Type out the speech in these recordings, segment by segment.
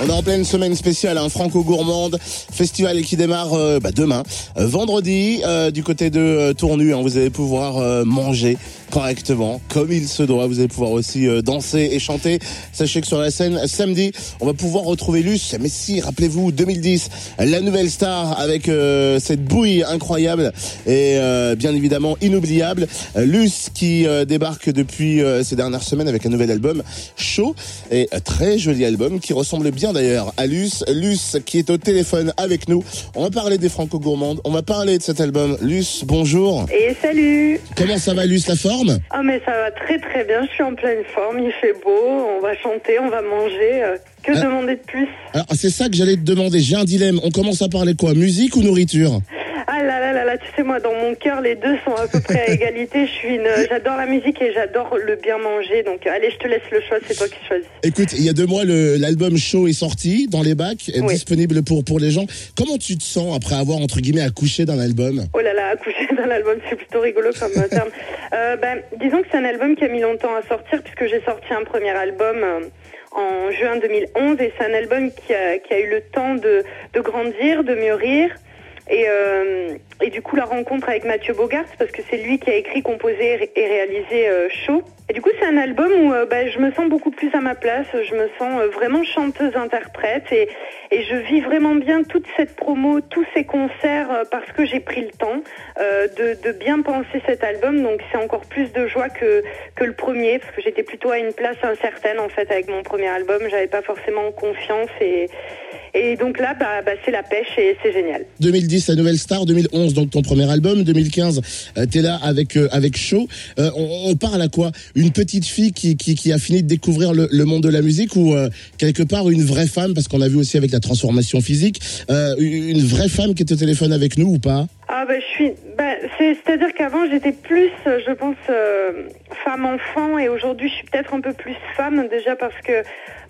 On est en pleine semaine spéciale, hein, franco-gourmande, festival qui démarre euh, bah, demain, euh, vendredi, euh, du côté de Tournu. hein, vous allez pouvoir manger correctement, comme il se doit. Vous allez pouvoir aussi danser et chanter. Sachez que sur la scène, samedi, on va pouvoir retrouver Luce. Mais si, rappelez-vous, 2010, la nouvelle star avec cette bouille incroyable et bien évidemment inoubliable. Luce qui débarque depuis ces dernières semaines avec un nouvel album, Chaud, et un très joli album qui ressemble bien d'ailleurs à Luce. Luce qui est au téléphone avec nous. On va parler des Franco-Gourmandes, on va parler de cet album. Luce, bonjour. Et salut Comment ça va Luce, la forme? Ah mais ça va très très bien, je suis en pleine forme, il fait beau, on va chanter, on va manger, euh, que Ah. demander de plus? Alors c'est ça que j'allais te demander, j'ai un dilemme. On commence à parler quoi? Musique ou nourriture? Là tu sais moi dans mon cœur les deux sont à peu près à égalité, je suis une... j'adore la musique et j'adore le bien manger, donc allez je te laisse le choix, c'est toi qui choisis. Écoute, il y a deux mois, l'album Show est sorti dans les bacs, est Oui. disponible pour, pour les gens. Comment tu te sens après avoir, entre guillemets, accouché d'un album? Oh là là, accoucher d'un album, c'est plutôt rigolo comme terme. Euh, ben, disons que c'est un album qui a mis longtemps à sortir puisque j'ai sorti un premier album euh, en juin 2011 et c'est un album qui a, qui a eu le temps de, de grandir, de mûrir. Et, euh, et du coup, la rencontre avec Mathieu Bogart, parce que c'est lui qui a écrit, composé et réalisé euh, c'est un album où euh, bah, je me sens beaucoup plus à ma place. Je me sens euh, vraiment chanteuse-interprète et, et je vis vraiment bien toute cette promo, tous ces concerts, euh, parce que j'ai pris le temps de, bien penser cet album. Donc, c'est encore plus de joie que, le premier, parce que j'étais plutôt à une place incertaine en fait avec mon premier album. J'avais pas forcément confiance et, donc là, bah, bah, c'est la pêche et c'est génial. 2010, la nouvelle star. 2011, donc ton premier album. 2015, euh, t'es là avec avec Show. On parle à quoi? Une petite fille qui, qui, a fini de découvrir le, monde de la musique ou euh, quelque part une vraie femme Parce qu'on a vu aussi avec la transformation physique, euh, une vraie femme qui est au téléphone avec nous ou pas? Ah bah je suis, c'est, c'est-à-dire qu'avant j'étais plus, euh, je pense, femme enfant et aujourd'hui je suis peut-être un peu plus femme déjà parce que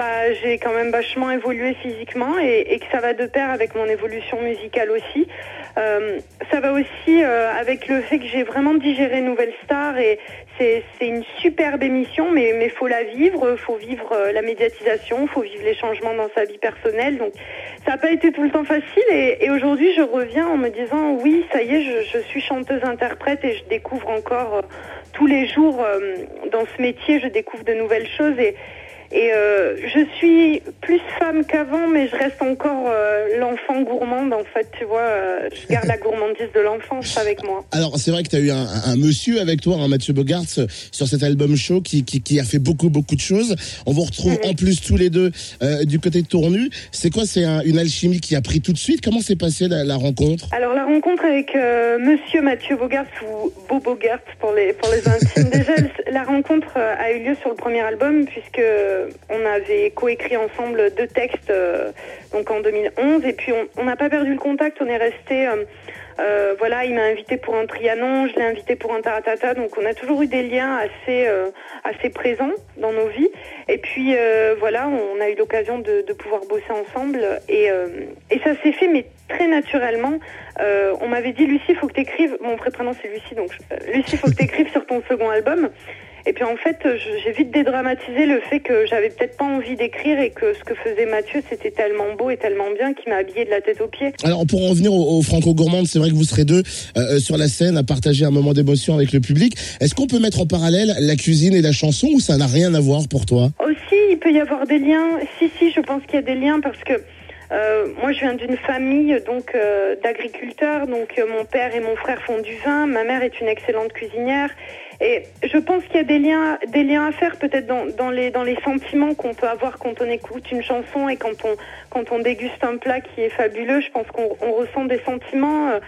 bah j'ai quand même vachement évolué physiquement et, que ça va de pair avec mon évolution musicale aussi. Euh, ça va aussi euh, avec le fait que j'ai vraiment digéré Nouvelle Star et c'est, une superbe émission mais mais faut la vivre, faut vivre euh, la médiatisation, faut vivre les changements dans sa vie personnelle donc ça n'a pas été tout le temps facile et, aujourd'hui je reviens en me disant oui ça y est je, suis chanteuse interprète et je découvre encore tous les jours dans ce métier je découvre de nouvelles choses et et euh, je suis plus femme qu'avant, mais je reste encore euh, l'enfant gourmande. En fait, tu vois, euh, je garde la gourmandise de l'enfance avec moi. Alors c'est vrai que tu as eu un, un monsieur avec toi, un Mathieu Bogart, euh, sur cet album show qui, qui, qui a fait beaucoup beaucoup de choses. On vous retrouve en plus tous les deux euh, du côté de Tournu. C'est quoi? C'est un- une alchimie qui a pris tout de suite? Comment s'est passée la, la rencontre? Alors la rencontre avec euh, Monsieur Mathieu Bogart ou Beau Bogart pour les pour les intimes. Déjà, euh, a eu lieu sur le premier album puisque on avait coécrit ensemble deux textes euh, donc en 2011 et puis on n'a pas perdu le contact. On est resté euh, euh, voilà, il m'a invité pour un Trianon, je l'ai invité pour un Taratata, donc on a toujours eu des liens assez euh, assez présents dans nos vies. Et puis euh, voilà, on a eu l'occasion de, de pouvoir bosser ensemble et, euh, et ça s'est fait mais très naturellement. Euh, on m'avait dit Lucie, faut que t'écrives. Mon prénom c'est Lucie, donc euh, Lucie, faut que t'écrives sur ton second album. Et puis en fait, j'ai vite dédramatisé le fait que j'avais peut-être pas envie d'écrire et que ce que faisait Mathieu, c'était tellement beau et tellement bien qu'il m'a habillé de la tête aux pieds. Alors pour en revenir au, au Franco Gourmande, c'est vrai que vous serez deux euh, sur la scène à partager un moment d'émotion avec le public. Est-ce qu'on peut mettre en parallèle la cuisine et la chanson ou ça n'a rien à voir pour toi? Aussi, il peut y avoir des liens. Si, si, je pense qu'il y a des liens parce que euh, moi, je viens d'une famille donc euh, d'agriculteurs. Donc, euh, mon père et mon frère font du vin. Ma mère est une excellente cuisinière. Et je pense qu'il y a des liens, des liens à faire peut-être dans, dans les dans les sentiments qu'on peut avoir quand on écoute une chanson et quand on quand on déguste un plat qui est fabuleux. Je pense qu'on on ressent des sentiments.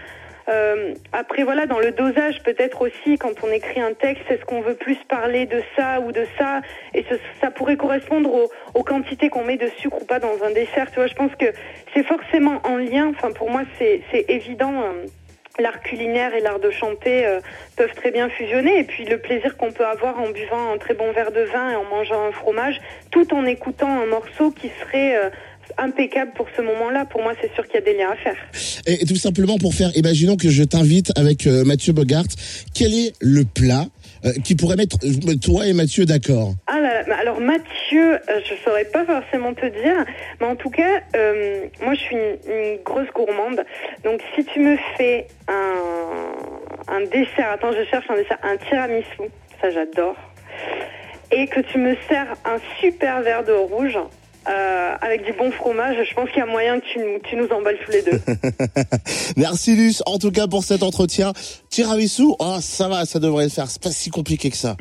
Euh, après voilà, dans le dosage peut-être aussi, quand on écrit un texte, est-ce qu'on veut plus parler de ça ou de ça? Et ça pourrait correspondre aux, quantités qu'on met de sucre ou pas dans un dessert. Tu vois, je pense que c'est forcément en lien. Enfin, pour moi, c'est évident. euh, L'art culinaire et l'art de chanter euh, peuvent très bien fusionner. Et puis le plaisir qu'on peut avoir en buvant un très bon verre de vin et en mangeant un fromage, tout en écoutant un morceau qui serait euh, impeccable pour ce moment-là. Pour moi, c'est sûr qu'il y a des liens à faire. Et, et tout simplement pour faire, imaginons que je t'invite avec euh, Mathieu Bogart, quel est le plat euh, qui pourrait mettre euh, toi et Mathieu d'accord? Ah là là, mais alors Mathieu, je saurais pas forcément te dire, mais en tout cas, moi je suis une, une grosse gourmande. Donc si tu me fais un, un dessert, attends, je cherche un dessert, un tiramisu, ça j'adore, et que tu me sers un super verre de rouge. Euh, avec du bon fromage, je pense qu'il y a moyen que tu, nous- tu nous emballes tous les deux. Merci Luce, en tout cas pour cet entretien. Tiramisu, oh ça va, ça devrait le faire, c'est pas si compliqué que ça.